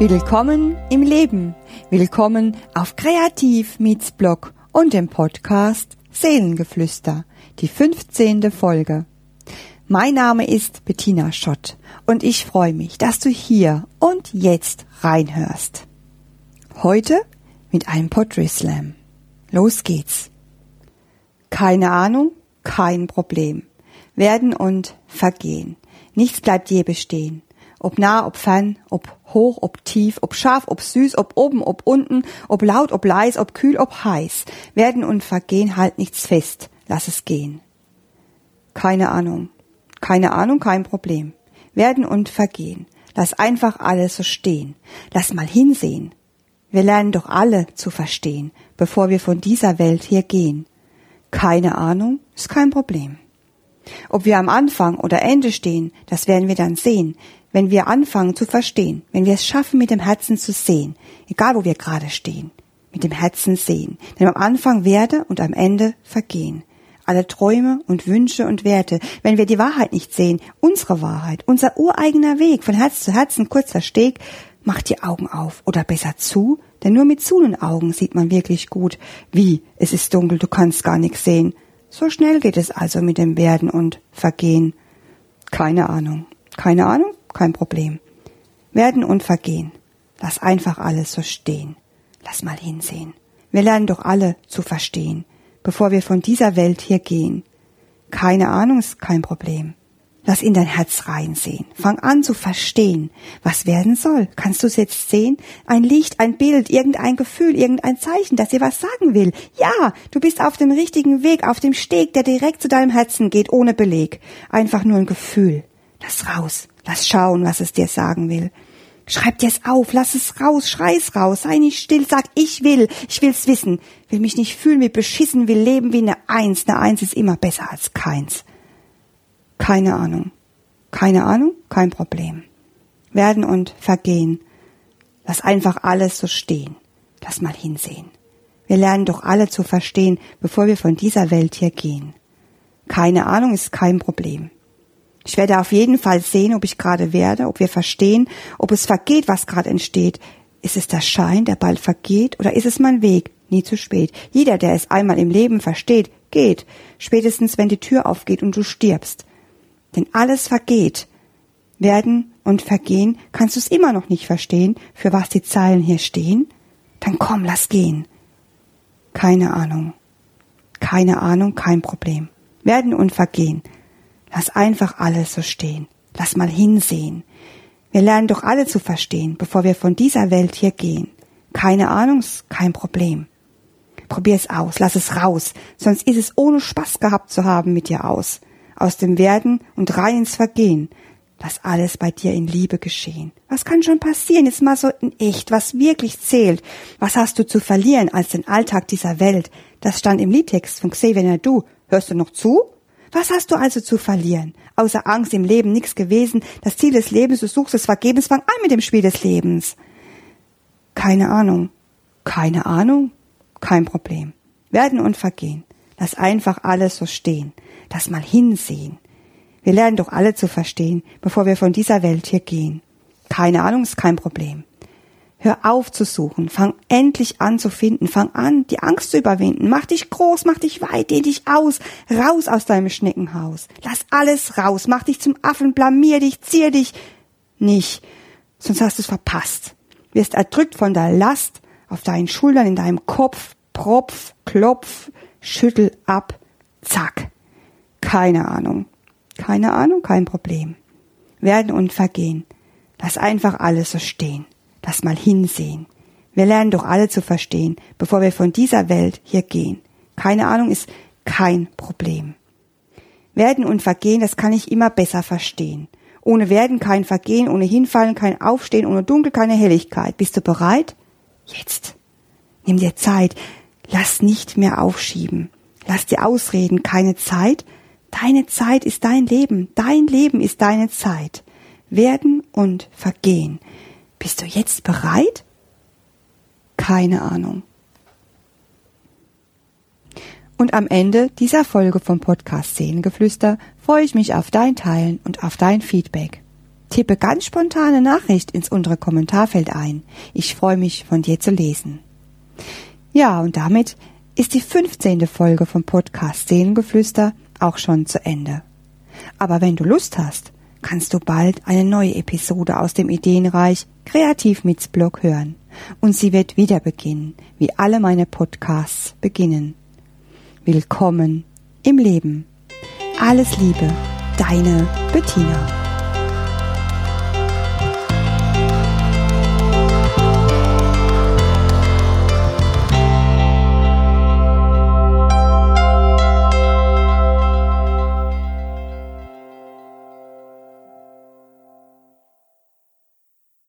Willkommen im Leben. Willkommen auf Kreativ Meets Blog und dem Podcast Seelengeflüster, die 15. Folge. Mein Name ist Bettina Schott und ich freue mich, dass du hier und jetzt reinhörst. Heute mit einem Pottery Slam. Los geht's. Keine Ahnung, kein Problem. Werden und vergehen. Nichts bleibt je bestehen. Ob nah, ob fern, ob hoch, ob tief, ob scharf, ob süß, ob oben, ob unten, ob laut, ob leis, ob kühl, ob heiß. Werden und vergehen halt nichts fest. Lass es gehen. Keine Ahnung. Keine Ahnung, kein Problem. Werden und vergehen. Lass einfach alles so stehen. Lass mal hinsehen. Wir lernen doch alle zu verstehen, bevor wir von dieser Welt hier gehen. Keine Ahnung ist kein Problem. Ob wir am Anfang oder Ende stehen, das werden wir dann sehen, wenn wir anfangen zu verstehen, wenn wir es schaffen, mit dem Herzen zu sehen, egal wo wir gerade stehen, mit dem Herzen sehen. Denn am Anfang werde und am Ende vergehen. Alle Träume und Wünsche und Werte, wenn wir die Wahrheit nicht sehen, unsere Wahrheit, unser ureigener Weg von Herz zu Herzen, kurzer Steg, macht die Augen auf oder besser zu, denn nur mit zunen Augen sieht man wirklich gut. Wie? Es ist dunkel, du kannst gar nichts sehen. So schnell geht es also mit dem Werden und Vergehen. Keine Ahnung. Keine Ahnung? Kein Problem. Werden und Vergehen. Lass einfach alles so stehen. Lass mal hinsehen. Wir lernen doch alle zu verstehen, bevor wir von dieser Welt hier gehen. Keine Ahnung ist kein Problem. Lass in dein Herz reinsehen. Fang an zu verstehen, was werden soll. Kannst du es jetzt sehen? Ein Licht, ein Bild, irgendein Gefühl, irgendein Zeichen, das dir was sagen will. Ja, du bist auf dem richtigen Weg, auf dem Steg, der direkt zu deinem Herzen geht, ohne Beleg. Einfach nur ein Gefühl. Lass raus. Lass schauen, was es dir sagen will. Schreib dir es auf, lass es raus, schrei's raus, sei nicht still, sag, ich will, ich will's wissen, will mich nicht fühlen wie beschissen, will leben wie eine Eins, eine Eins ist immer besser als keins. Keine Ahnung. Keine Ahnung? Kein Problem. Werden und vergehen. Lass einfach alles so stehen. Lass mal hinsehen. Wir lernen doch alle zu verstehen, bevor wir von dieser Welt hier gehen. Keine Ahnung ist kein Problem. Ich werde auf jeden Fall sehen, ob ich gerade werde, ob wir verstehen, ob es vergeht, was gerade entsteht. Ist es der Schein, der bald vergeht, oder ist es mein Weg? Nie zu spät. Jeder, der es einmal im Leben versteht, geht. Spätestens, wenn die Tür aufgeht und du stirbst denn alles vergeht. Werden und vergehen, kannst du es immer noch nicht verstehen, für was die Zeilen hier stehen? Dann komm, lass gehen. Keine Ahnung. Keine Ahnung, kein Problem. Werden und vergehen. Lass einfach alles so stehen. Lass mal hinsehen. Wir lernen doch alle zu verstehen, bevor wir von dieser Welt hier gehen. Keine Ahnung, kein Problem. Probier es aus, lass es raus, sonst ist es ohne Spaß gehabt zu haben mit dir aus aus dem Werden und rein ins Vergehen. Lass alles bei dir in Liebe geschehen. Was kann schon passieren? Jetzt mal so in echt, was wirklich zählt. Was hast du zu verlieren als den Alltag dieser Welt? Das stand im Liedtext von Xavier Du. Hörst du noch zu? Was hast du also zu verlieren? Außer Angst im Leben nichts gewesen. Das Ziel des Lebens, du suchst es vergebens. Fang an mit dem Spiel des Lebens. Keine Ahnung. Keine Ahnung? Kein Problem. Werden und vergehen. Lass einfach alles so stehen das mal hinsehen. Wir lernen doch alle zu verstehen, bevor wir von dieser Welt hier gehen. Keine Ahnung ist kein Problem. Hör auf zu suchen, fang endlich an zu finden, fang an, die Angst zu überwinden, mach dich groß, mach dich weit, dehn dich aus, raus aus deinem Schneckenhaus. Lass alles raus, mach dich zum Affen, blamier dich, zier dich nicht, sonst hast du es verpasst. Wirst erdrückt von der Last auf deinen Schultern, in deinem Kopf, Propf, Klopf, schüttel ab, zack. Keine Ahnung. Keine Ahnung, kein Problem. Werden und vergehen. Lass einfach alles so stehen. Lass mal hinsehen. Wir lernen doch alle zu verstehen, bevor wir von dieser Welt hier gehen. Keine Ahnung ist kein Problem. Werden und Vergehen, das kann ich immer besser verstehen. Ohne Werden kein Vergehen, ohne Hinfallen kein Aufstehen, ohne Dunkel keine Helligkeit. Bist du bereit? Jetzt. Nimm dir Zeit. Lass nicht mehr aufschieben. Lass dir ausreden, keine Zeit, Deine Zeit ist dein Leben, dein Leben ist deine Zeit. Werden und vergehen. Bist du jetzt bereit? Keine Ahnung. Und am Ende dieser Folge vom Podcast Szenengeflüster freue ich mich auf dein Teilen und auf dein Feedback. Tippe ganz spontane Nachricht ins untere Kommentarfeld ein. Ich freue mich, von dir zu lesen. Ja, und damit ist die 15. Folge vom Podcast Seelengeflüster auch schon zu Ende. Aber wenn du Lust hast, kannst du bald eine neue Episode aus dem Ideenreich Kreativ mit Blog hören. Und sie wird wieder beginnen, wie alle meine Podcasts beginnen. Willkommen im Leben. Alles Liebe, deine Bettina.